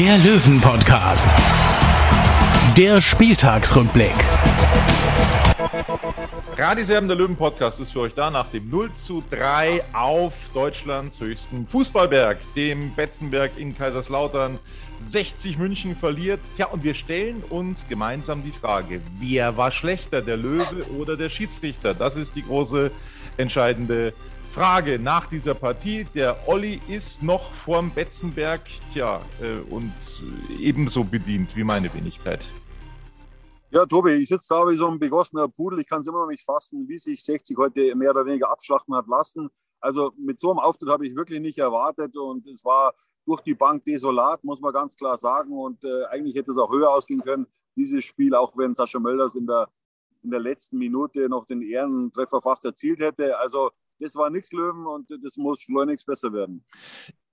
der Löwen-Podcast. Der Spieltagsrückblick. Radiserben der Löwen Podcast ist für euch da nach dem 0 zu 3 auf Deutschlands höchsten Fußballberg, dem Betzenberg in Kaiserslautern. 60 München verliert. Tja, und wir stellen uns gemeinsam die Frage, wer war schlechter, der Löwe oder der Schiedsrichter? Das ist die große entscheidende Frage nach dieser Partie. Der Olli ist noch vorm Betzenberg, tja, äh, und ebenso bedient wie meine Wenigkeit. Ja, Tobi, ich sitze da wie so ein begossener Pudel. Ich kann es immer noch nicht fassen, wie sich 60 heute mehr oder weniger abschlachten hat lassen. Also mit so einem Auftritt habe ich wirklich nicht erwartet und es war durch die Bank desolat, muss man ganz klar sagen. Und äh, eigentlich hätte es auch höher ausgehen können, dieses Spiel, auch wenn Sascha Mölders in der, in der letzten Minute noch den Ehrentreffer fast erzielt hätte. Also das war nichts Löwen und das muss schleunigst besser werden.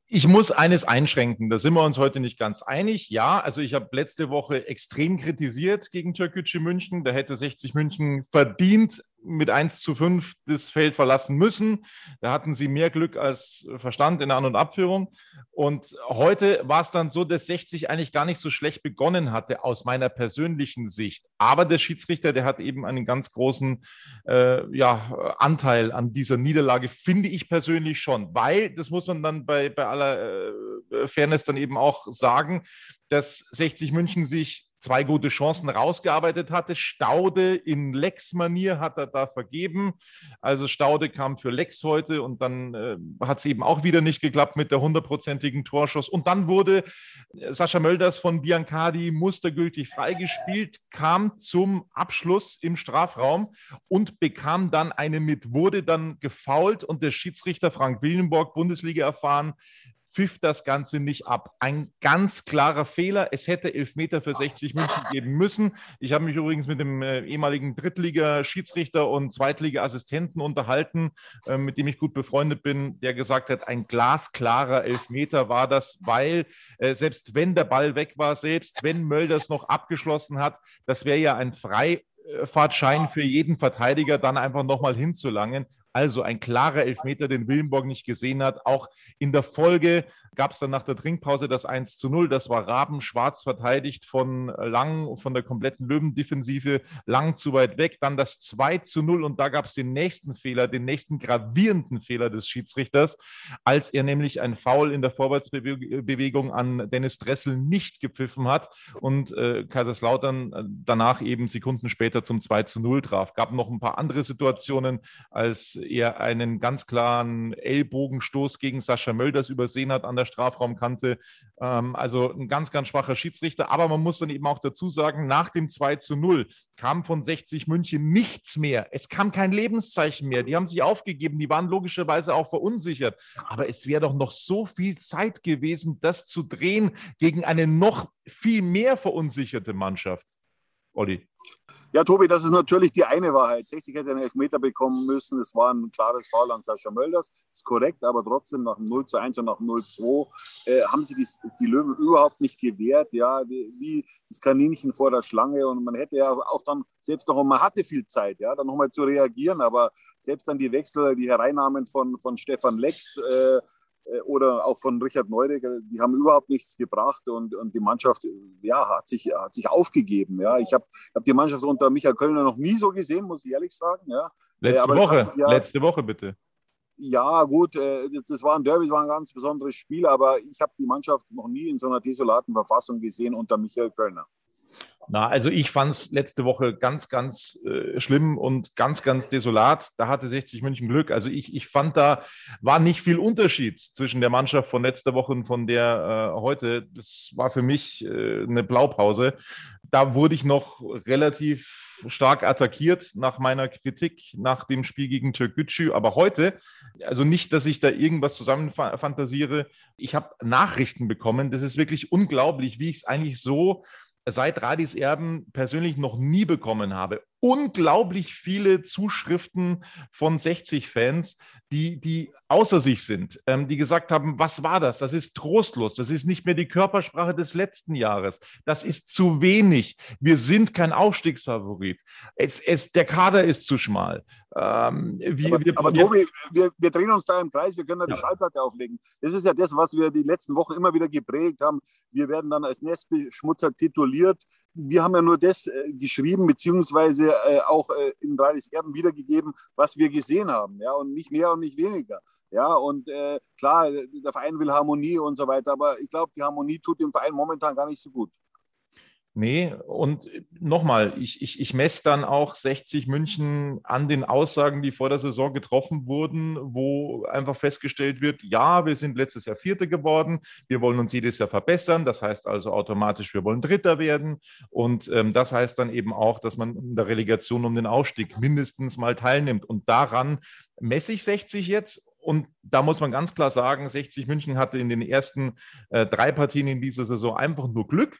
Ich muss eines einschränken, da sind wir uns heute nicht ganz einig. Ja, also ich habe letzte Woche extrem kritisiert gegen Türkgücü München. Da hätte 60 München verdient mit 1 zu 5 das Feld verlassen müssen. Da hatten sie mehr Glück als Verstand in der An- und Abführung. Und heute war es dann so, dass 60 eigentlich gar nicht so schlecht begonnen hatte, aus meiner persönlichen Sicht. Aber der Schiedsrichter, der hat eben einen ganz großen äh, ja, Anteil an dieser Niederlage, finde ich persönlich schon. Weil, das muss man dann bei, bei aller äh, Fairness dann eben auch sagen, dass 60 München sich zwei gute Chancen rausgearbeitet hatte. Staude in Lex-Manier hat er da vergeben. Also Staude kam für Lex heute und dann äh, hat es eben auch wieder nicht geklappt mit der hundertprozentigen Torschuss. Und dann wurde Sascha Mölders von Biancardi mustergültig freigespielt, kam zum Abschluss im Strafraum und bekam dann eine mit, wurde dann gefault und der Schiedsrichter Frank Willenborg, Bundesliga erfahren, pfiff das Ganze nicht ab. Ein ganz klarer Fehler. Es hätte Elfmeter für 60 München geben müssen. Ich habe mich übrigens mit dem äh, ehemaligen Drittliga-Schiedsrichter und Zweitliga-Assistenten unterhalten, äh, mit dem ich gut befreundet bin, der gesagt hat, ein glasklarer Elfmeter war das, weil äh, selbst wenn der Ball weg war, selbst wenn Mölders noch abgeschlossen hat, das wäre ja ein Freifahrtschein für jeden Verteidiger, dann einfach nochmal hinzulangen. Also ein klarer Elfmeter, den Willenborg nicht gesehen hat. Auch in der Folge gab es dann nach der Trinkpause das 1 zu 0. Das war Raben schwarz verteidigt von Lang, von der kompletten Löwendefensive, Lang zu weit weg. Dann das 2 zu 0 und da gab es den nächsten Fehler, den nächsten gravierenden Fehler des Schiedsrichters, als er nämlich ein Foul in der Vorwärtsbewegung an Dennis Dressel nicht gepfiffen hat und äh, Kaiserslautern äh, danach eben Sekunden später zum 2 zu 0 traf. Gab noch ein paar andere Situationen, als er einen ganz klaren Ellbogenstoß gegen Sascha Mölders übersehen hat an der Strafraumkante. Ähm, also ein ganz, ganz schwacher Schiedsrichter. Aber man muss dann eben auch dazu sagen, nach dem 2 zu 0 kam von 60 München nichts mehr. Es kam kein Lebenszeichen mehr. Die haben sich aufgegeben. Die waren logischerweise auch verunsichert. Aber es wäre doch noch so viel Zeit gewesen, das zu drehen gegen eine noch viel mehr verunsicherte Mannschaft. Olli. Ja, Tobi, das ist natürlich die eine Wahrheit. 60 hätte einen Elfmeter bekommen müssen. Es war ein klares Foul an Sascha Mölders. Ist korrekt, aber trotzdem nach dem 0 zu 1 und nach dem 0 zu 2 äh, haben sie die, die Löwen überhaupt nicht gewehrt. Ja, wie, wie, das Kaninchen vor der Schlange. Und man hätte ja auch dann selbst noch, man hatte viel Zeit, ja, dann nochmal zu reagieren. Aber selbst dann die Wechsel, die Hereinnahmen von, von Stefan Lex, äh, oder auch von Richard Neudecker, die haben überhaupt nichts gebracht und, und die Mannschaft ja, hat, sich, hat sich aufgegeben. Ja. Ich habe hab die Mannschaft unter Michael Kölner noch nie so gesehen, muss ich ehrlich sagen. Ja. Letzte Woche, sich, ja, letzte Woche bitte. Ja, gut, das, das war ein Derby, das war ein ganz besonderes Spiel, aber ich habe die Mannschaft noch nie in so einer desolaten Verfassung gesehen unter Michael Kölner. Na, also ich fand es letzte Woche ganz, ganz äh, schlimm und ganz, ganz desolat. Da hatte 60 München Glück. Also ich, ich fand, da war nicht viel Unterschied zwischen der Mannschaft von letzter Woche und von der äh, heute. Das war für mich äh, eine Blaupause. Da wurde ich noch relativ stark attackiert nach meiner Kritik nach dem Spiel gegen Türkgücü. Aber heute, also nicht, dass ich da irgendwas zusammenfantasiere, ich habe Nachrichten bekommen. Das ist wirklich unglaublich, wie ich es eigentlich so seit Radis Erben persönlich noch nie bekommen habe. Unglaublich viele Zuschriften von 60-Fans, die, die außer sich sind, ähm, die gesagt haben, was war das? Das ist trostlos. Das ist nicht mehr die Körpersprache des letzten Jahres. Das ist zu wenig. Wir sind kein Aufstiegsfavorit. Es, es, der Kader ist zu schmal. Ähm, wir, aber, wir, aber wir, Tobi, wir, wir drehen uns da im Kreis. Wir können da die ja. Schallplatte auflegen. Das ist ja das, was wir die letzten Wochen immer wieder geprägt haben. Wir werden dann als Nestbeschmutzer tituliert wir haben ja nur das äh, geschrieben, beziehungsweise äh, auch äh, in Radis Erben wiedergegeben, was wir gesehen haben, ja, und nicht mehr und nicht weniger. Ja, und äh, klar, der Verein will Harmonie und so weiter, aber ich glaube, die Harmonie tut dem Verein momentan gar nicht so gut. Nee, und nochmal, ich, ich, ich messe dann auch 60 München an den Aussagen, die vor der Saison getroffen wurden, wo einfach festgestellt wird, ja, wir sind letztes Jahr Vierte geworden, wir wollen uns jedes Jahr verbessern, das heißt also automatisch, wir wollen Dritter werden. Und ähm, das heißt dann eben auch, dass man in der Relegation um den Aufstieg mindestens mal teilnimmt. Und daran messe ich 60 jetzt. Und da muss man ganz klar sagen, 60 München hatte in den ersten äh, drei Partien in dieser Saison einfach nur Glück.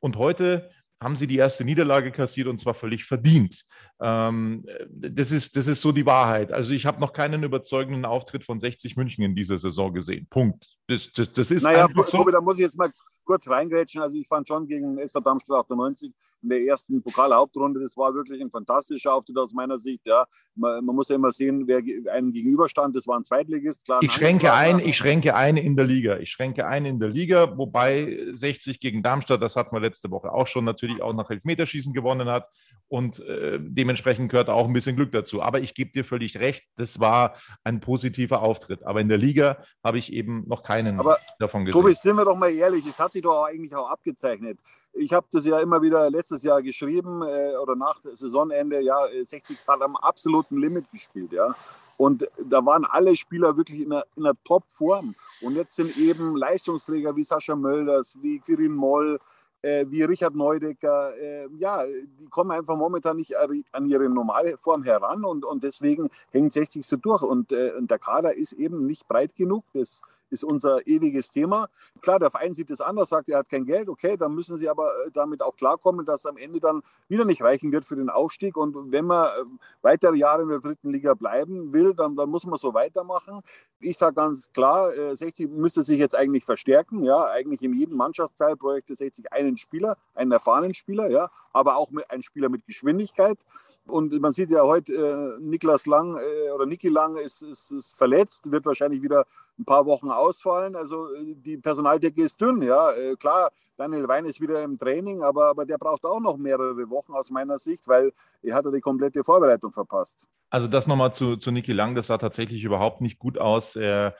Und heute haben sie die erste Niederlage kassiert und zwar völlig verdient. Ähm, das, ist, das ist so die Wahrheit. Also ich habe noch keinen überzeugenden Auftritt von 60 München in dieser Saison gesehen. Punkt. Das, das, das ist naja, einfach so. da muss ich jetzt mal kurz reingrätschen. Also ich fand schon gegen SV Darmstadt 98 in der ersten Pokalhauptrunde, das war wirklich ein fantastischer Auftritt aus meiner Sicht. Ja, man, man muss ja immer sehen, wer einem gegenüberstand. Das war ein Zweitligist. Klar, ich schränke ein, ich schränke ein in der Liga. Ich schränke ein in der Liga, wobei 60 gegen Darmstadt, das hatten wir letzte Woche auch schon, natürlich auch nach Elfmeterschießen gewonnen hat und äh, dementsprechend gehört auch ein bisschen Glück dazu. Aber ich gebe dir völlig recht, das war ein positiver Auftritt. Aber in der Liga habe ich eben noch keinen Aber, davon gesehen. Tobi, sind wir doch mal ehrlich, es hat sich doch eigentlich auch abgezeichnet. Ich habe das ja immer wieder letztes Jahr geschrieben äh, oder nach Saisonende, ja, 60 hat am absoluten Limit gespielt, ja. Und da waren alle Spieler wirklich in einer, in einer Top-Form. Und jetzt sind eben Leistungsträger wie Sascha Mölders, wie Quirin Moll, äh, wie Richard Neudecker, äh, ja, die kommen einfach momentan nicht an ihre normale Form heran und, und deswegen hängt 60 so durch. Und, äh, und der Kader ist eben nicht breit genug. Das ist unser ewiges Thema. Klar, der Verein sieht das anders, sagt, er hat kein Geld. Okay, dann müssen sie aber äh, damit auch klarkommen, dass am Ende dann wieder nicht reichen wird für den Aufstieg. Und wenn man äh, weitere Jahre in der dritten Liga bleiben will, dann, dann muss man so weitermachen. Ich sage ganz klar, 60 äh, müsste sich jetzt eigentlich verstärken. Ja, eigentlich in jedem Mannschaftsteilprojekt 60 einen Spieler, einen erfahrenen Spieler, ja, aber auch mit, einen Spieler mit Geschwindigkeit. Und man sieht ja heute, äh, Niklas Lang äh, oder Niki Lang ist, ist, ist, verletzt, wird wahrscheinlich wieder ein paar Wochen ausfallen. Also äh, die Personaldecke ist dünn, ja. Äh, klar, Daniel Wein ist wieder im Training, aber, aber der braucht auch noch mehrere Wochen aus meiner Sicht, weil er hat die komplette Vorbereitung verpasst. Also das nochmal zu, zu Niki Lang, das sah tatsächlich überhaupt nicht gut aus. Er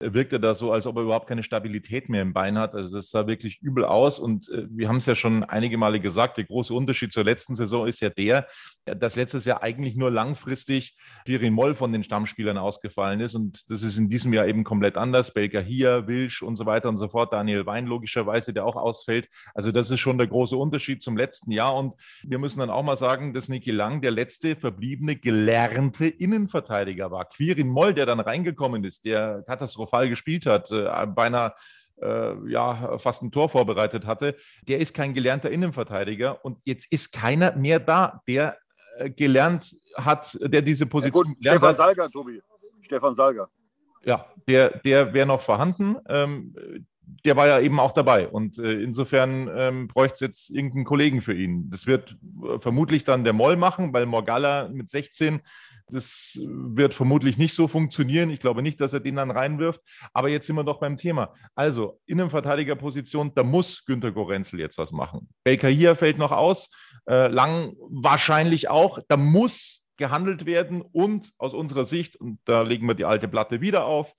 wirkte da so, als ob er überhaupt keine Stabilität mehr im Bein hat. Also das sah wirklich übel aus. Und äh, wir haben es ja schon einige Male gesagt, der große Unterschied zur letzten Saison ist ja der, dass letztes Jahr eigentlich nur langfristig Pirin Moll von den Stammspielern ausgefallen ist. Und das ist in diesem Jahr eben komplett anders. Belka hier, Wilsch und so weiter und so fort. Daniel Wein logischerweise, der auch ausfällt. Also das ist schon der große Unterschied zum letzten Jahr. Und wir müssen dann auch mal sagen, dass Niki Lang der letzte verbliebene gelernte Innenverteidiger war. Quirin Moll, der dann reingekommen ist, der katastrophal katastrophal gespielt hat, äh, beinahe äh, ja, fast ein Tor vorbereitet hatte, der ist kein gelernter Innenverteidiger und jetzt ist keiner mehr da, der äh, gelernt hat, der diese Position. Ja, gut, Stefan hat. Salger, Tobi. Stefan Salger. Ja, der, der wäre noch vorhanden. Ähm, der war ja eben auch dabei. Und äh, insofern ähm, bräuchte es jetzt irgendeinen Kollegen für ihn. Das wird vermutlich dann der Moll machen, weil Morgalla mit 16 das wird vermutlich nicht so funktionieren. Ich glaube nicht, dass er den dann reinwirft. Aber jetzt sind wir doch beim Thema. Also, Innenverteidigerposition, da muss Günter Gorenzel jetzt was machen. Belka hier fällt noch aus. Äh, Lang wahrscheinlich auch. Da muss gehandelt werden und aus unserer Sicht, und da legen wir die alte Platte wieder auf,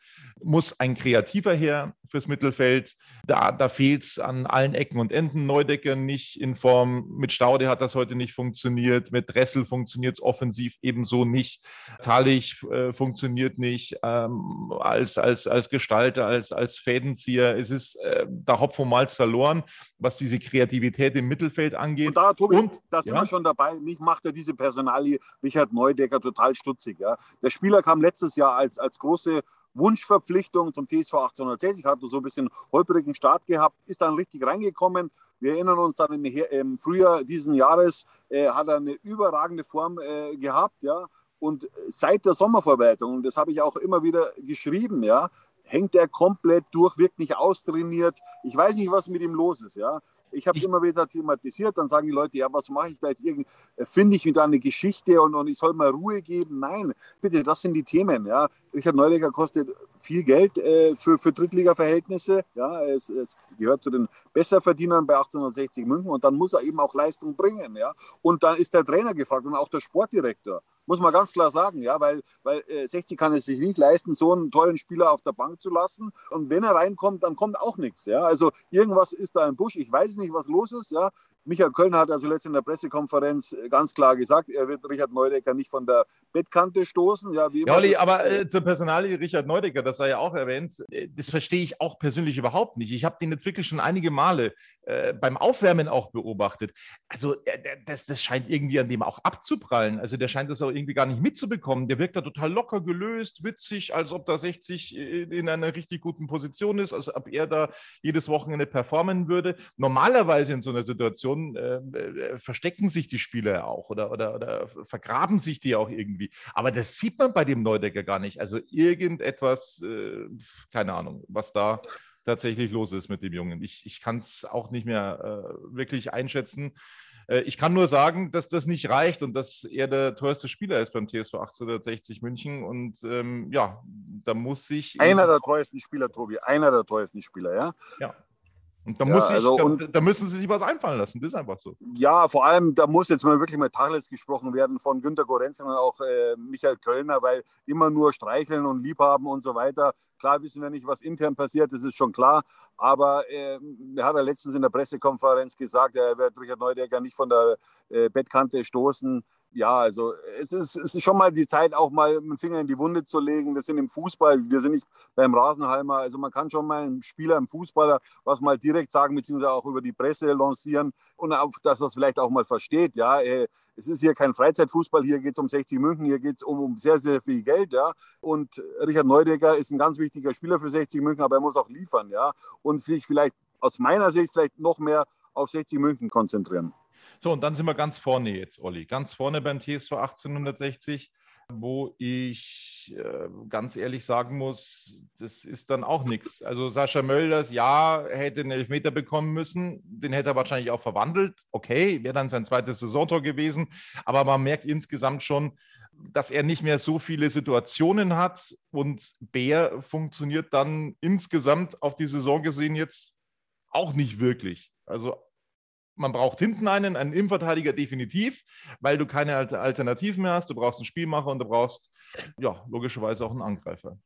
muss ein Kreativer her fürs Mittelfeld. Da, da fehlt es an allen Ecken und Enden. Neudecker nicht in Form. Mit Staude hat das heute nicht funktioniert. Mit Dressel funktioniert es offensiv ebenso nicht. Talich äh, funktioniert nicht ähm, als, als, als Gestalter, als, als Fädenzieher. Es ist äh, der Hopf und Malz verloren, was diese Kreativität im Mittelfeld angeht. Und da, Tobi, und, da sind ja? wir schon dabei. Mich macht ja diese Personalie Richard Neudecker total stutzig. Ja. Der Spieler kam letztes Jahr als, als große Wunschverpflichtung zum TSV 1860, hat so ein bisschen holprigen Start gehabt, ist dann richtig reingekommen. Wir erinnern uns dann im Frühjahr diesen Jahres, äh, hat er eine überragende Form äh, gehabt, ja. Und seit der Sommervorbereitung, und das habe ich auch immer wieder geschrieben, ja, hängt er komplett durch, wirkt nicht austrainiert. Ich weiß nicht, was mit ihm los ist, ja. Ich habe es immer wieder thematisiert, dann sagen die Leute, ja, was mache ich da jetzt? Irgend, finde ich wieder eine Geschichte und, und ich soll mal Ruhe geben? Nein, bitte, das sind die Themen. Ja. Richard Neudecker kostet viel Geld äh, für, für Drittliga-Verhältnisse. Ja, es, es, gehört zu den Besserverdienern bei 1860 München und dann muss er eben auch Leistung bringen. Ja. Und dann ist der Trainer gefragt und auch der Sportdirektor. Muss man ganz klar sagen, ja, weil, weil äh, 60 kann es sich nicht leisten, so einen tollen Spieler auf der Bank zu lassen. Und wenn er reinkommt, dann kommt auch nichts. Ja. Also irgendwas ist da im Busch. Ich weiß nicht, was los ist. Ja. Michael Kölner hat also letztens in der Pressekonferenz ganz klar gesagt, er wird Richard Neudecker nicht von der Bettkante stoßen. Ja, wie ja Olli, aber äh, zur Personalie Richard Neudecker, das sei ja auch erwähnt, äh, das verstehe ich auch persönlich überhaupt nicht. Ich habe den jetzt wirklich schon einige Male äh, beim Aufwärmen auch beobachtet. Also äh, das, das scheint irgendwie an dem auch abzuprallen. Also der scheint das auch irgendwie gar nicht mitzubekommen. Der wirkt da total locker gelöst, witzig, als ob da 60 in einer richtig guten Position ist, als ob er da jedes Wochenende performen würde. Normalerweise in so einer Situation Situation äh, äh, verstecken sich die Spieler auch oder, oder, oder vergraben sich die auch irgendwie. Aber das sieht man bei dem Neudecker gar nicht. Also irgendetwas, äh, keine Ahnung, was da tatsächlich los ist mit dem Jungen. Ich, ich kann es auch nicht mehr äh, wirklich einschätzen. Äh, ich kann nur sagen, dass das nicht reicht und dass er der teuerste Spieler ist beim TSV 1860 München. Und ähm, ja, da muss sich. Einer der teuersten Spieler, Tobi, einer der teuersten Spieler, ja. Ja. Und da, muss ja, also, ich, da, da, müssen sie sich was einfallen lassen. Das ist einfach so. Ja, vor allem, da muss jetzt mal wirklich mal Tacheles gesprochen werden von Günter Gorenz und auch äh, Michael Kölner, weil immer nur streicheln und liebhaben und so weiter. Klar wissen wir nicht, was intern passiert, das ist schon klar. Aber äh, er hat ja letztens in der Pressekonferenz gesagt, er wird Richard Neudecker nicht von der äh, Bettkante stoßen ja, also es ist, es ist schon mal die Zeit, auch mal einen Finger in die Wunde zu legen. Wir sind im Fußball, wir sind nicht beim Rasenhalmer. Also man kann schon mal einem Spieler, einem Fußballer was mal direkt sagen, beziehungsweise auch über die Presse lancieren und auch, dass er es vielleicht auch mal versteht. Ja, äh, es ist hier kein Freizeitfußball, hier geht es um 60 München, hier geht es um, um, sehr, sehr viel Geld. Ja. Und Richard Neudecker ist ein ganz wichtiger Spieler für 60 München, aber er muss auch liefern. Ja. Und sich vielleicht aus meiner Sicht vielleicht noch mehr auf 60 München konzentrieren. So, und dann sind wir ganz vorne jetzt, Olli. Ganz vorne beim TSV 1860, wo ich äh, ganz ehrlich sagen muss, das ist dann auch nichts. Also Sascha Mölders, ja, hätte einen Elfmeter bekommen müssen. Den hätte er wahrscheinlich auch verwandelt. Okay, wäre dann sein zweites Saisontor gewesen. Aber man merkt insgesamt schon, dass er nicht mehr so viele Situationen hat und Bär funktioniert dann insgesamt auf die Saison gesehen jetzt auch nicht wirklich. Also man braucht hinten einen, einen Innenverteidiger definitiv, weil du keine Alternativen mehr hast. Du brauchst einen Spielmacher und du brauchst ja logischerweise auch einen Angreifer.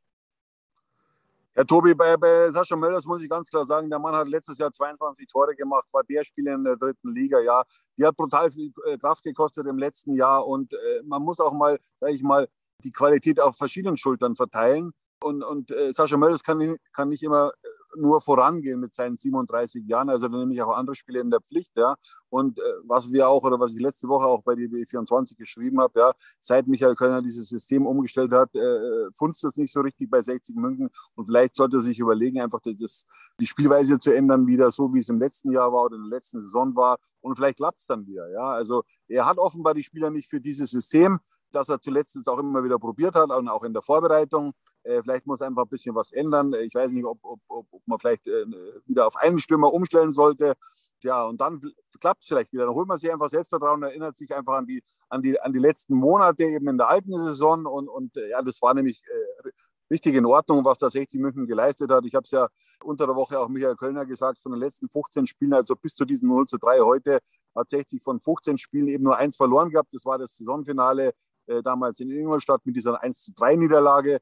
Ja, Tobi, bei, bei Sascha Mölders muss ich ganz klar sagen, der Mann hat letztes Jahr 22 Tore gemacht, war der Spieler in der dritten Liga, ja. Die hat brutal viel äh, Kraft gekostet im letzten Jahr und äh, man muss auch mal, sage ich mal, die Qualität auf verschiedenen Schultern verteilen. Und, und äh, Sascha Mölders kann, kann nicht immer äh, nur vorangehen mit seinen 37 Jahren. Also dann nehme ich auch andere Spiele in der Pflicht. Ja. Und äh, was wir auch, oder was ich letzte Woche auch bei DB24 geschrieben habe, ja, seit Michael Kölner dieses System umgestellt hat, äh, funzt das nicht so richtig bei 60 München. Und vielleicht sollte er sich überlegen, einfach das, die Spielweise zu ändern, wieder so wie es im letzten Jahr war oder in der letzten Saison war. Und vielleicht klappt es dann wieder. Ja. Also er hat offenbar die Spieler nicht für dieses System das er zuletzt jetzt auch immer wieder probiert hat und auch in der Vorbereitung. Äh, vielleicht muss einfach ein bisschen was ändern. Ich weiß nicht, ob, ob, ob man vielleicht äh, wieder auf einen Stürmer umstellen sollte. Ja, und dann klappt es vielleicht wieder. Dann holt man sich einfach Selbstvertrauen, erinnert sich einfach an die, an die, an die letzten Monate eben in der alten Saison. Und, und äh, ja, das war nämlich äh, richtig in Ordnung, was da 60 München geleistet hat. Ich habe es ja unter der Woche auch Michael Kölner gesagt, von den letzten 15 Spielen, also bis zu diesem 0 zu 3 heute, hat 60 von 15 Spielen eben nur eins verloren gehabt. Das war das Saisonfinale äh, damals in Ingolstadt mit dieser 1 zu 3 Niederlage.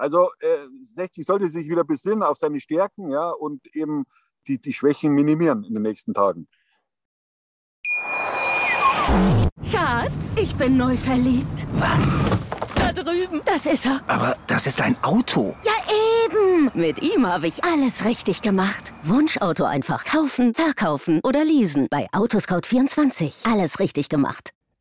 Also äh, 60 sollte sich wieder besinnen auf seine Stärken ja, und eben die, die Schwächen minimieren in den nächsten Tagen. Schatz, ich bin neu verliebt. Was? Da drüben. Das ist er. Aber das ist ein Auto. Ja, eben. Mit ihm habe ich alles richtig gemacht. Wunschauto einfach kaufen, verkaufen oder leasen. Bei Autoscout24. Alles richtig gemacht.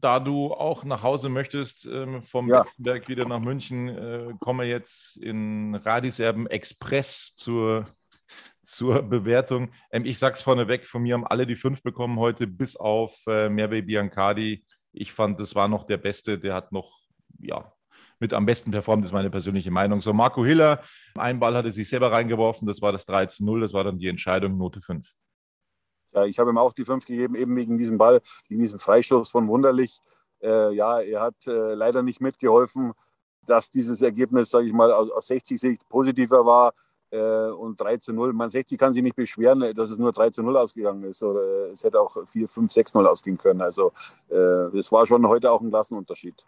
da du auch nach Hause möchtest, ähm, vom Ja. Betzenberg wieder nach München, äh, kommen wir jetzt in Radiserben Express zur, zur Bewertung. Ähm, ich sag's vorneweg, von mir haben alle die fünf bekommen heute, bis auf äh, Merve Biancardi. Ich fand, das war noch der Beste, der hat noch, ja, mit am besten performt, ist meine persönliche Meinung. So, Marco Hiller, ein Ball hatte sich selber reingeworfen, das war das 3 zu 0, das war dann die Entscheidung, Note 5. Ja, ich habe ihm auch die fünf gegeben, eben wegen diesem Ball, wegen diesem Freistoß von Wunderlich. Äh, ja, er hat äh, leider nicht mitgeholfen, dass dieses Ergebnis, sage ich mal, aus, aus 60 Sicht positiver war. Äh, und 3 zu 0. Man 60 kann sich nicht beschweren, dass es nur 3 zu 0 ausgegangen ist. Oder äh, es hätte auch 4, 5, 6 0 ausgehen können. Also äh, es war schon heute auch ein Klassenunterschied.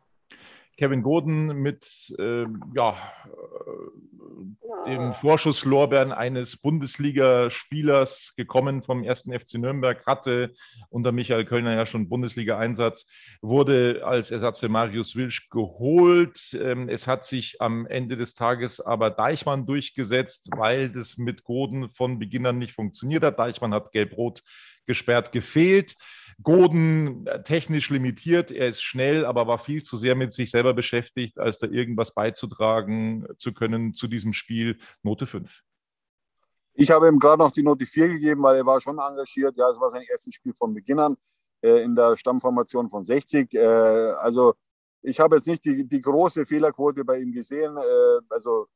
Kevin Goden mit ähm, ja, äh, dem Vorschusslorbeeren eines Bundesligaspielers gekommen vom 1. FC Nürnberg, hatte unter Michael Kölner ja schon Bundesliga-Einsatz, wurde als Ersatz für Marius Wilsch geholt. Ähm, es hat sich am Ende des Tages aber Deichmann durchgesetzt, weil das mit Goden von Beginn an nicht funktioniert hat. Deichmann hat gelb-rot gesperrt gefehlt. Goden äh, technisch limitiert, er ist schnell, aber war viel zu sehr mit sich selber beschäftigt, als da irgendwas beizutragen zu können zu diesem Spiel. Note 5. Ich habe ihm gerade noch die Note 4 gegeben, weil er war schon engagiert. Ja, es war sein erstes Spiel von Beginn an äh, in der Stammformation von 60. Äh, also ich habe jetzt nicht die, die große Fehlerquote bei ihm gesehen. Äh, also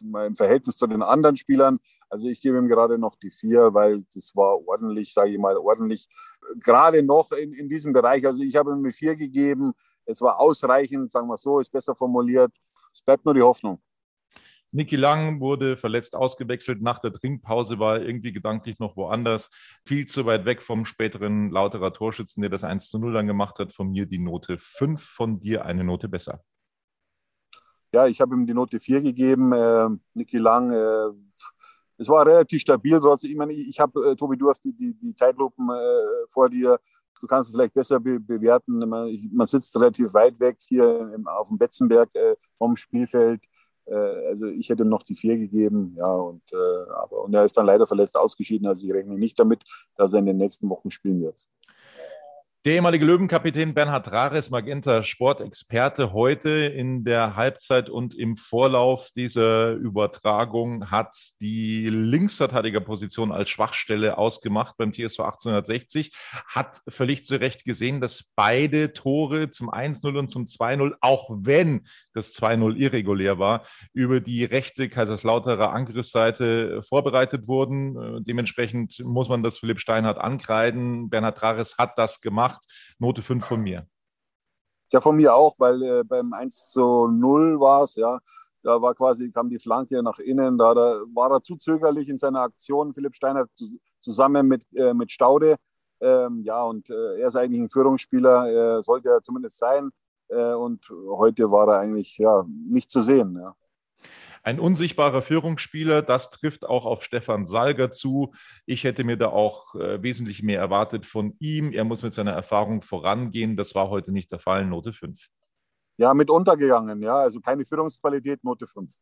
im Verhältnis zu den anderen Spielern. Also ich gebe ihm gerade noch die vier, weil das war ordentlich, sage ich mal, ordentlich. Gerade noch in, in diesem Bereich. Also ich habe ihm eine vier gegeben. Es war ausreichend, sagen wir so, ist besser formuliert. Es bleibt nur die Hoffnung. Niki Lang wurde verletzt ausgewechselt. Nach der Trinkpause war er irgendwie gedanklich noch woanders. Viel zu weit weg vom späteren Lauterer Torschützen, der das 1 zu 0 dann gemacht hat. Von mir die Note 5, von dir eine Note besser. Ja, ich habe ihm die Note 4 gegeben. Äh, Niki Lang, äh, es war relativ stabil. Trotzdem, ich meine, ich, habe, äh, Tobi, du hast die, die, die Zeitlupen äh, vor dir. Du kannst es vielleicht besser be bewerten. Man, ich, man, sitzt relativ weit weg hier im, auf dem Betzenberg äh, vom Spielfeld. Äh, also ich hätte ihm noch die 4 gegeben. Ja, und, aber, und er ist dann leider verletzt ausgeschieden. Also ich rechne nicht damit, dass er in den nächsten Wochen spielen wird. Der ehemalige Löwenkapitän Bernhard Rares, Magenta Sportexperte, heute in der Halbzeit und im Vorlauf dieser Übertragung hat die Linksverteidigerposition als Schwachstelle ausgemacht beim TSV 1860, hat völlig zu Recht gesehen, dass beide Tore zum 1-0 und zum 2-0, auch wenn das 2-0 irregulär war, über die rechte Kaiserslauterer Angriffsseite vorbereitet wurden. Dementsprechend muss man das Philipp Steinhardt ankreiden. Bernhard Rares hat das gemacht. Note 5 von mir. Ja, von mir auch, weil äh, beim 1 zu 0 war es, ja. Da war quasi, kam die Flanke nach innen, da, da war er zu zögerlich in seiner Aktion, Philipp Steiner zusammen mit, äh, mit Staude. Ähm, ja, und äh, er ist eigentlich ein Führungsspieler, sollte er zumindest sein. Äh, und heute war er eigentlich ja, nicht zu sehen. Ja. Ein unsichtbarer Führungsspieler, das trifft auch auf Stefan Salger zu. Ich hätte mir da auch äh, wesentlich mehr erwartet von ihm. Er muss mit seiner Erfahrung vorangehen. Das war heute nicht der Fall. Note 5. Ja, mit untergegangen. Ja, also keine Führungsqualität, Note 5.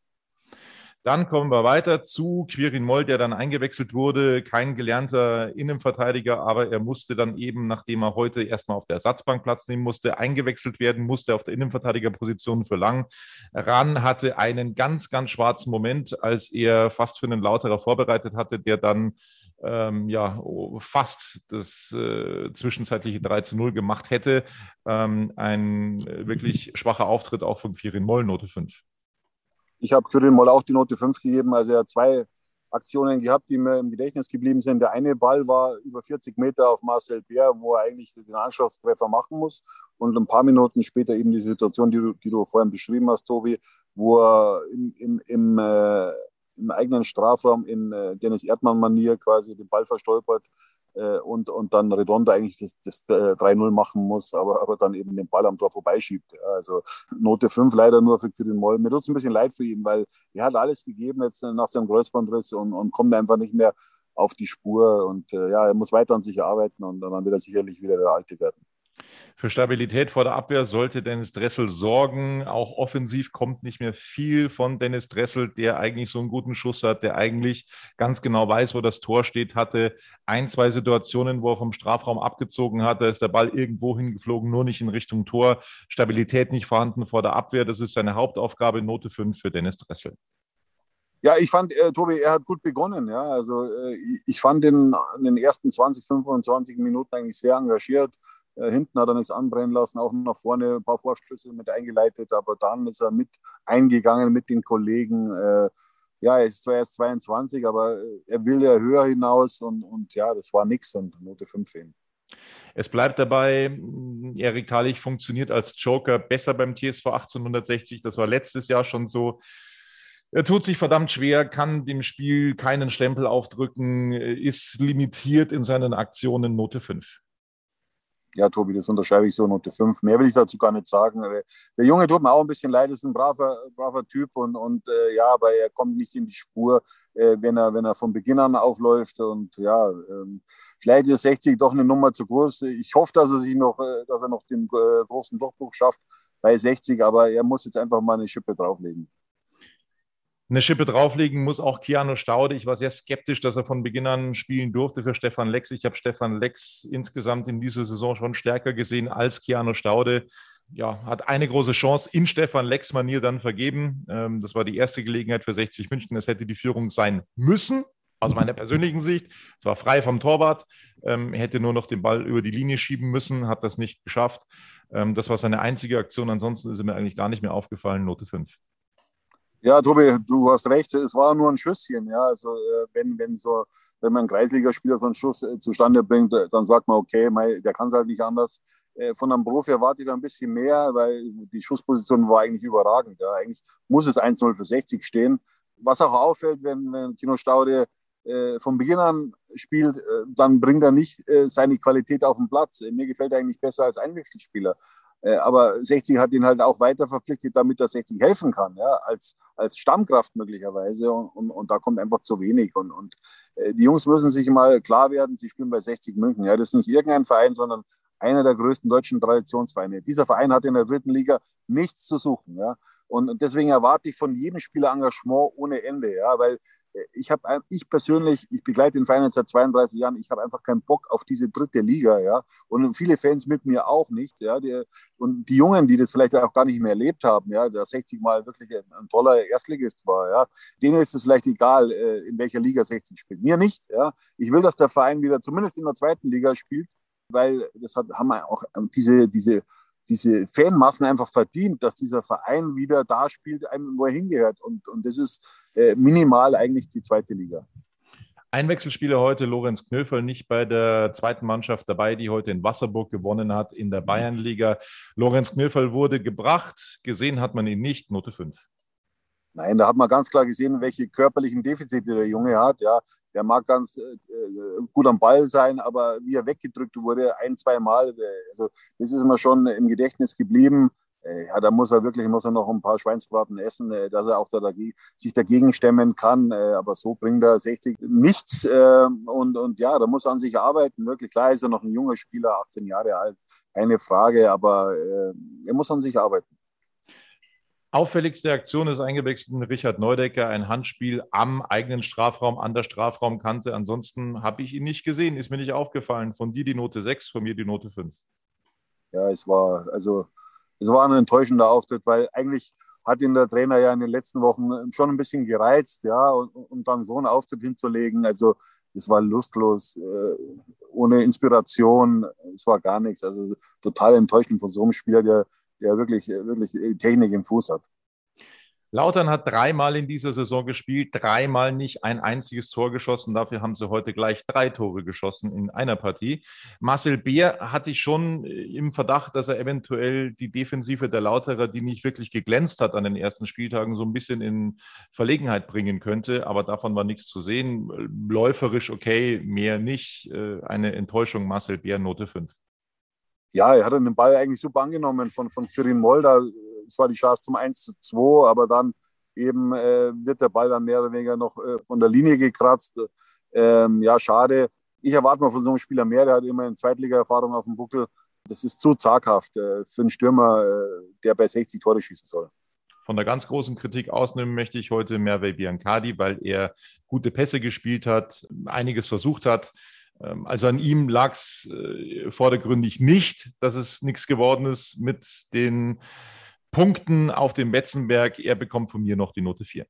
Dann kommen wir weiter zu Quirin Moll, der dann eingewechselt wurde. Kein gelernter Innenverteidiger, aber er musste dann eben, nachdem er heute erstmal auf der Ersatzbank Platz nehmen musste, eingewechselt werden, musste auf der Innenverteidigerposition für Lang ran, hatte einen ganz, ganz schwarzen Moment, als er fast für einen Lauterer vorbereitet hatte, der dann ähm, ja, fast das äh, zwischenzeitliche 3 zu 0 gemacht hätte. Ähm, ein wirklich schwacher Auftritt auch von Quirin Moll, Note 5. Ich habe Quirin Moll auch die Note 5 gegeben. Also er hat zwei Aktionen gehabt, die mir im Gedächtnis geblieben sind. Der eine Ball war über 40 Meter auf Marcel Bär, wo er eigentlich den Anschlusstreffer machen muss. Und ein paar Minuten später eben die Situation, die du, die du vorhin beschrieben hast, Tobi, wo er im, im, im, äh, im eigenen Strafraum in äh, Dennis Erdmann-Manier quasi den Ball verstolpert äh, und, und dann Redondo eigentlich das, das äh, 3-0 machen muss, aber, aber dann eben den Ball am Tor vorbeischiebt. Also Note 5 leider nur für Kirin Moll. Mir tut es ein bisschen leid für ihn, weil er hat alles gegeben jetzt nach seinem Kreuzbandriss und, und kommt einfach nicht mehr auf die Spur. Und äh, ja, er muss weiter an sich arbeiten und dann wird er sicherlich wieder der Alte werden. Für Stabilität vor der Abwehr sollte Dennis Dressel sorgen. Auch offensiv kommt nicht mehr viel von Dennis Dressel, der eigentlich so einen guten Schuss hat, der eigentlich ganz genau weiß, wo das Tor steht, hatte ein, zwei Situationen, wo er vom Strafraum abgezogen hat. Da ist der Ball irgendwo hingeflogen, nur nicht in Richtung Tor. Stabilität nicht vorhanden vor der Abwehr. Das ist seine Hauptaufgabe. Note 5 für Dennis Dressel. Ja, ich fand, äh, Tobi, er hat gut begonnen. Ja, also äh, ich fand ihn in den ersten 20, 25 Minuten eigentlich sehr engagiert, hinten hat er nichts anbrennen lassen, auch nach vorne ein paar Vorstöße mit eingeleitet, aber dann ist er mit eingegangen mit den Kollegen. Äh, ja, er ist zwar erst 22, aber äh, er will ja höher hinaus und, und ja, das war nichts und Note 5 hin. Es bleibt dabei, Erik Talich funktioniert als Joker besser beim TSV 1860. Das war letztes Jahr schon so. Er tut sich verdammt schwer, kann dem Spiel keinen Stempel aufdrücken, ist limitiert in seinen Aktionen Note 5 ja, Tobi, das unterschreibe ich so Note 5. Mehr will ich dazu gar nicht sagen. Der Junge tut mir auch ein bisschen leid, ist ein braver, braver Typ und, und äh, ja, aber er kommt nicht in die Spur, äh, wenn, er, wenn er von Beginn an aufläuft. Und ja, ähm, vielleicht ist 60 doch eine Nummer zu groß. Ich hoffe, dass er sich noch, äh, dass er noch den äh, großen Durchbruch schafft bei 60, aber er muss jetzt einfach mal eine Schippe drauflegen eine Schippe drauflegen muss auch Keanu Staude. Ich war sehr skeptisch, dass er von Beginn an spielen durfte für Stefan Lex. Ich habe Stefan Lex insgesamt in dieser Saison schon stärker gesehen als Keanu Staude. Ja, hat eine große Chance in Stefan Lex Manier dann vergeben. Ähm, das war die erste Gelegenheit für 60 München. Das hätte die Führung sein müssen, aus meiner persönlichen Sicht. Es war frei vom Torwart. Ähm, er hätte nur noch den Ball über die Linie schieben müssen, hat das nicht geschafft. Ähm, das war seine einzige Aktion. Ansonsten ist er mir eigentlich gar nicht mehr aufgefallen. Note 5. Ja, Tobi, du hast recht, es war nur ein Schüsschen. Ja, also äh, wenn, wenn so, wenn man ein Kreisligaspieler so einen Schuss äh, zustande bringt, äh, dann sagt man, okay, mei, der kann es halt nicht anders. Von einem Profi erwarte ich da ein bisschen mehr, weil die Schussposition war eigentlich überragend. Ja. Eigentlich muss es 1-0 für 60 stehen. Was auch auffällt, wenn, wenn Kino Staude äh, von Beginn an spielt, äh, dann bringt er nicht äh, seine Qualität auf den Platz. Mir gefällt er eigentlich besser als Einwechselspieler. Äh, aber 60 hat ihn halt auch weiter verpflichtet, damit er 60 helfen kann, ja, als, als Stammkraft möglicherweise. Und, und, und da kommt einfach zu wenig. Und, und äh, die Jungs müssen sich mal klar werden, sie spielen bei 60 München. Ja, das ist nicht irgendein Verein, sondern einer der größten deutschen Traditionsvereine. Dieser Verein hat in der dritten Liga nichts zu suchen. Ja? Und deswegen erwarte ich von jedem Spieler Engagement ohne Ende, ja, weil ich habe, ich persönlich, ich begleite den Verein jetzt seit 32 Jahren, ich habe einfach keinen Bock auf diese dritte Liga, ja. Und viele Fans mit mir auch nicht, ja. Die, und die Jungen, die das vielleicht auch gar nicht mehr erlebt haben, ja, der 60 Mal wirklich ein, ein toller Erstligist war, ja, denen ist es vielleicht egal, äh, in welcher Liga 60 spielt. Mir nicht, ja. Ich will, dass der Verein wieder zumindest in der zweiten Liga spielt, weil das hat, haben wir auch diese, diese diese Fanmassen einfach verdient, dass dieser Verein wieder da spielt, wo er hingehört. Und, und das ist äh, minimal eigentlich die zweite Liga. Einwechselspieler heute Lorenz Knöfel nicht bei der zweiten Mannschaft dabei, die heute in Wasserburg gewonnen hat in der Bayernliga. Lorenz Knöfel wurde gebracht, gesehen hat man ihn nicht, Note 5. Nein, da hat man ganz klar gesehen, welche körperlichen Defizite der Junge hat. Ja, der mag ganz äh, gut am Ball sein, aber wie er weggedrückt wurde, ein, zwei Mal, äh, also das ist mir schon im Gedächtnis geblieben. Äh, ja, da muss er wirklich muss er noch ein paar Schweinsbraten essen, äh, dass er auch da dagegen, sich dagegen stemmen kann. Äh, aber so bringt er 60 nichts. Und, und ja, da muss er an sich arbeiten. Wirklich klar ist er noch ein junger Spieler, 18 Jahre alt, keine Frage, aber er muss an sich arbeiten. Auffälligste Aktion ist eingewechselten Richard Neudecker, ein Handspiel am eigenen Strafraum, an der Strafraumkante. Ansonsten habe ich ihn nicht gesehen, ist mir nicht aufgefallen. Von dir die Note 6, von mir die Note 5. Ja, es war, also, es war ein enttäuschender Auftritt, weil eigentlich hat ihn der Trainer ja in den letzten Wochen schon ein bisschen gereizt, ja, und, und dann so einen Auftritt hinzulegen. Also, das war lustlos, äh, ohne Inspiration, es war gar nichts. Also total enttäuschend von so einem Spieler, der, der wirklich, wirklich Technik im Fuß hat. Lautern hat dreimal in dieser Saison gespielt, dreimal nicht ein einziges Tor geschossen. Dafür haben sie heute gleich drei Tore geschossen in einer Partie. Marcel Beer hatte ich schon äh, im Verdacht, dass er eventuell die Defensive der Lauterer, die nicht wirklich geglänzt hat an den ersten Spieltagen, so ein bisschen in Verlegenheit bringen könnte. Aber davon war nichts zu sehen. Läuferisch okay, mehr nicht. Äh, eine Enttäuschung, Marcel Beer, Note 5. Ja, er hat den Ball eigentlich super angenommen von, von Quirin Molda es war die Chance zum 1 zu 2, aber dann eben äh, wird der Ball dann mehr oder weniger noch äh, von der Linie gekratzt. Ähm, ja, schade. Ich erwarte mal von so einem Spieler mehr. Der hat immer eine Zweitliga-Erfahrung auf dem Buckel. Das ist zu zaghaft äh, für einen Stürmer, äh, der bei 60 Tore schießen soll. Von der ganz großen Kritik ausnehmen möchte ich heute Merve Biancardi, weil er gute Pässe gespielt hat, einiges versucht hat. Ähm, also an ihm lag es äh, vordergründig nicht, dass es nichts geworden ist mit den Punkten auf dem Betzenberg. Er bekommt von mir noch die Note 4.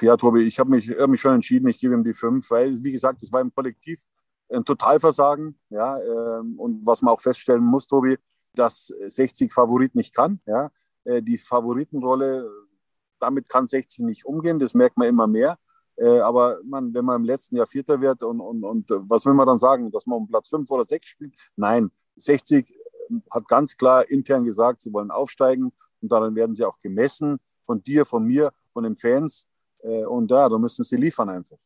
Ja, Tobi, ich habe mich, hab mich schon entschieden, ich gebe ihm die 5, weil, wie gesagt, es war im Kollektiv ein Totalversagen. Ja, ähm, und was man auch feststellen muss, Tobi, dass 60 Favorit nicht kann. Ja, äh, die Favoritenrolle, damit kann 60 nicht umgehen, das merkt man immer mehr. Äh, aber man, wenn man im letzten Jahr Vierter wird und, und, und was will man dann sagen, dass man um Platz 5 oder 6 spielt? Nein, 60 hat ganz klar intern gesagt, sie wollen aufsteigen und daran werden sie auch gemessen von dir, von mir, von den Fans. Äh, und ja, da müssen sie liefern einfach.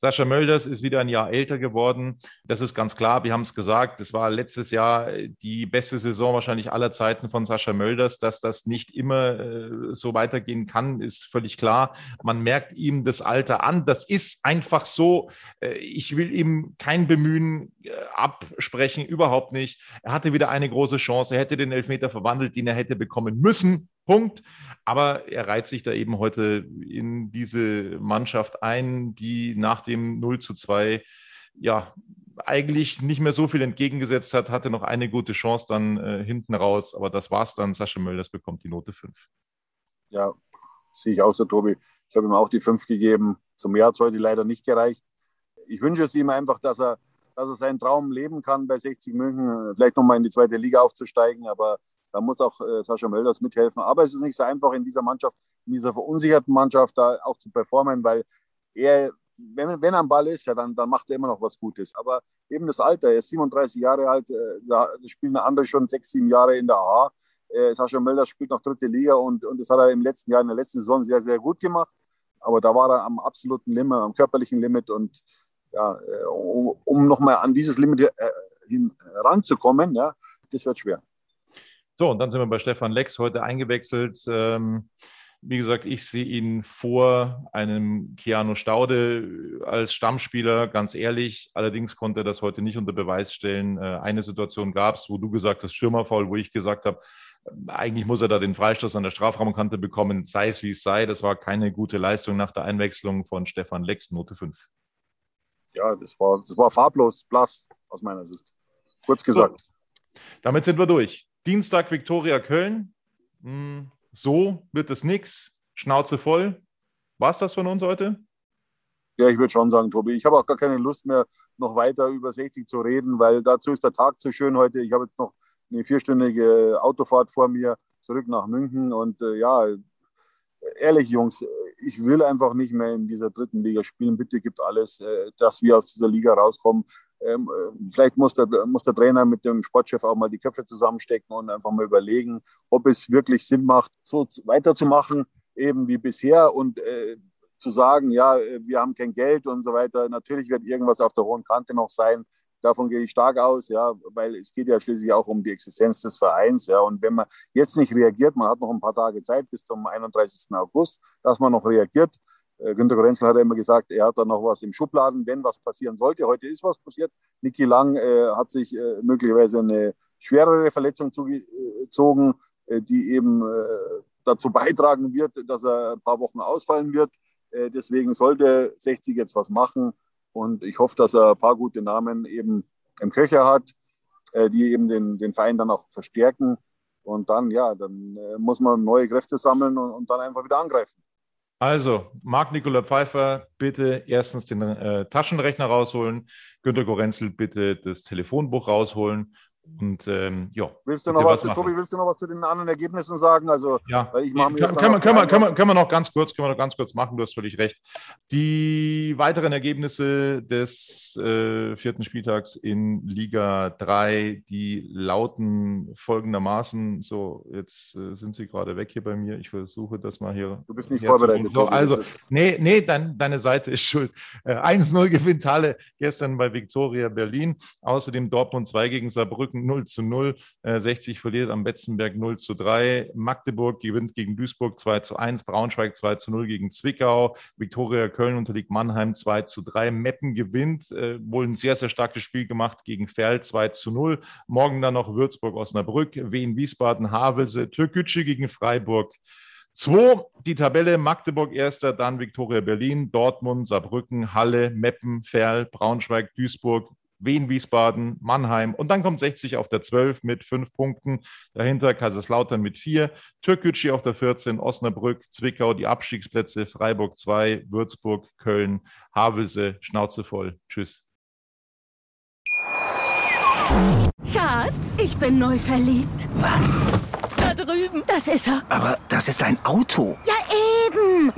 Sascha Mölders ist wieder ein Jahr älter geworden. Das ist ganz klar. Wir haben es gesagt. Das war letztes Jahr die beste Saison wahrscheinlich aller Zeiten von Sascha Mölders. Dass das nicht immer äh, so weitergehen kann, ist völlig klar. Man merkt ihm das Alter an. Das ist einfach so. Äh, ich will ihm kein Bemühen äh, absprechen, überhaupt nicht. Er hatte wieder eine große Chance. Er hätte den Elfmeter verwandelt, den er hätte bekommen müssen. Punkt. Aber er reiht sich da eben heute in diese Mannschaft ein, die nach dem 0 zu 2 ja eigentlich nicht mehr so viel entgegengesetzt hat, hatte noch eine gute Chance dann äh, hinten raus, aber das war's dann. Sascha Mölders bekommt die Note 5. Ja, sehe ich auch so, Tobi. Ich habe ihm auch die 5 gegeben. Zum mehr hat es heute leider nicht gereicht. Ich wünsche es ihm einfach, dass er, dass er seinen Traum leben kann bei 60 München, vielleicht nochmal in die zweite Liga aufzusteigen, aber da muss auch äh, Sascha Mölders mithelfen. Aber es ist nicht so einfach in dieser Mannschaft, in dieser verunsicherten Mannschaft da auch zu performen, weil er, wenn, wenn er am Ball ist, ja, dann, dann macht er immer noch was Gutes. Aber eben das Alter, er ist 37 Jahre alt, äh, da spielen andere schon sechs, sieben Jahre in der A. Äh, Sascha Mölders spielt noch dritte Liga und, und das hat er im letzten Jahr, in der letzten Saison sehr, sehr gut gemacht. Aber da war er am absoluten Limit, am körperlichen Limit und ja, äh, um, um nochmal an dieses Limit äh, hin ranzukommen, ja, das wird schwer. So, und dann sind wir bei Stefan Lex heute eingewechselt. Ähm, wie gesagt, ich sehe ihn vor einem Keanu Staude als Stammspieler, ganz ehrlich. Allerdings konnte er das heute nicht unter Beweis stellen. Äh, eine Situation gab es, wo du gesagt hast, Stürmerfaul, wo ich gesagt habe, eigentlich muss er da den Freistoß an der Strafraumkante bekommen, sei es wie es sei. Das war keine gute Leistung nach der Einwechslung von Stefan Lex, Note 5. Ja, das war, das war farblos, blass aus meiner Sicht. Kurz gesagt. So, damit sind wir durch. Dienstag Viktoria Köln. Hm, so wird es nichts. Schnauze voll. War es das von uns heute? Ja, ich würde schon sagen, Tobi. Ich habe auch gar keine Lust mehr, noch weiter über 60 zu reden, weil dazu ist der Tag zu schön heute. Ich habe jetzt noch eine vierstündige Autofahrt vor mir zurück nach München und äh, ja, ehrlich, Jungs, ich will einfach nicht mehr in dieser dritten Liga spielen. Bitte gibt alles, äh, dass wir aus dieser Liga rauskommen. Ähm, äh, vielleicht muss der, muss der Trainer mit dem Sportchef auch mal die Köpfe zusammenstecken und einfach mal überlegen, ob es wirklich Sinn macht, so weiterzumachen, eben wie bisher und äh, zu sagen, ja, wir haben kein Geld und so weiter. Natürlich wird irgendwas auf der hohen Kante noch sein. Davon gehe ich stark aus, ja, weil es geht ja schließlich auch um die Existenz des Vereins, ja. Und wenn man jetzt nicht reagiert, man hat noch ein paar Tage Zeit bis zum 31. August, dass man noch reagiert. Äh, Günter Gorenzel hat ja immer gesagt, er hat da noch was im Schubladen, wenn was passieren sollte. Heute ist was passiert. Niki Lang äh, hat sich äh, möglicherweise eine schwerere Verletzung zugezogen, äh, die eben äh, dazu beitragen wird, dass er ein paar Wochen ausfallen wird. Äh, deswegen sollte 60 jetzt was machen. Und ich hoffe, dass er ein paar gute Namen eben im Köcher hat, äh, die eben den, den Verein dann auch verstärken. Und dann, ja, dann äh, muss man neue Kräfte sammeln und, und dann einfach wieder angreifen. Also, Marc Nikola Pfeiffer, bitte erstens den äh, Taschenrechner rausholen. Günter Gorenzel, bitte das Telefonbuch rausholen. Und ähm, ja. Willst du noch was, was Tobi, willst du noch was zu den anderen Ergebnissen sagen? Also, ja, weil ich mache mir kann, kann, man, kann, man, kann, man, können wir noch ganz kurz, können wir noch ganz kurz machen, du hast völlig recht. Die weiteren Ergebnisse des äh, vierten Spieltags in Liga 3, die lauten folgendermaßen, so, jetzt äh, sind sie gerade weg hier bei mir. Ich versuche das mal hier. Du bist nicht vorbereitet. So, also, nee, nee, dein, deine Seite ist schuld. Äh, 1-0 gewinnt Halle gestern bei Viktoria Berlin. Außerdem Dortmund 2 gegen Saarbrücken 0 zu 0. Äh, 60 verliert am Betzenberg 0 zu 3. Magdeburg gewinnt gegen Duisburg 2 zu 1. Braunschweig 2 zu 0 gegen Zwickau. Viktoria Köln unterliegt Mannheim 2 zu 3. Meppen gewinnt, äh, wohl ein sehr, sehr starkes Spiel gemacht gegen Ferl 2 zu 0. Morgen dann noch Würzburg, Osnabrück, Wien, Wiesbaden, Havelse, Türkgücü gegen Freiburg. 2, die Tabelle Magdeburg erster, dann Viktoria Berlin, Dortmund, Saarbrücken, Halle, Meppen, Ferl, Braunschweig, Duisburg, Wien, Wiesbaden, Mannheim und dann kommt 60 auf der 12 mit fünf Punkten. Dahinter Kaiserslautern mit vier, Türkgücü auf der 14, Osnabrück, Zwickau die Abstiegsplätze, Freiburg 2, Würzburg, Köln, Havelse, Schnauze voll. Tschüss. Schatz, ich bin neu verliebt. Was? Da drüben. Das ist er. Aber das ist ein Auto. Ja.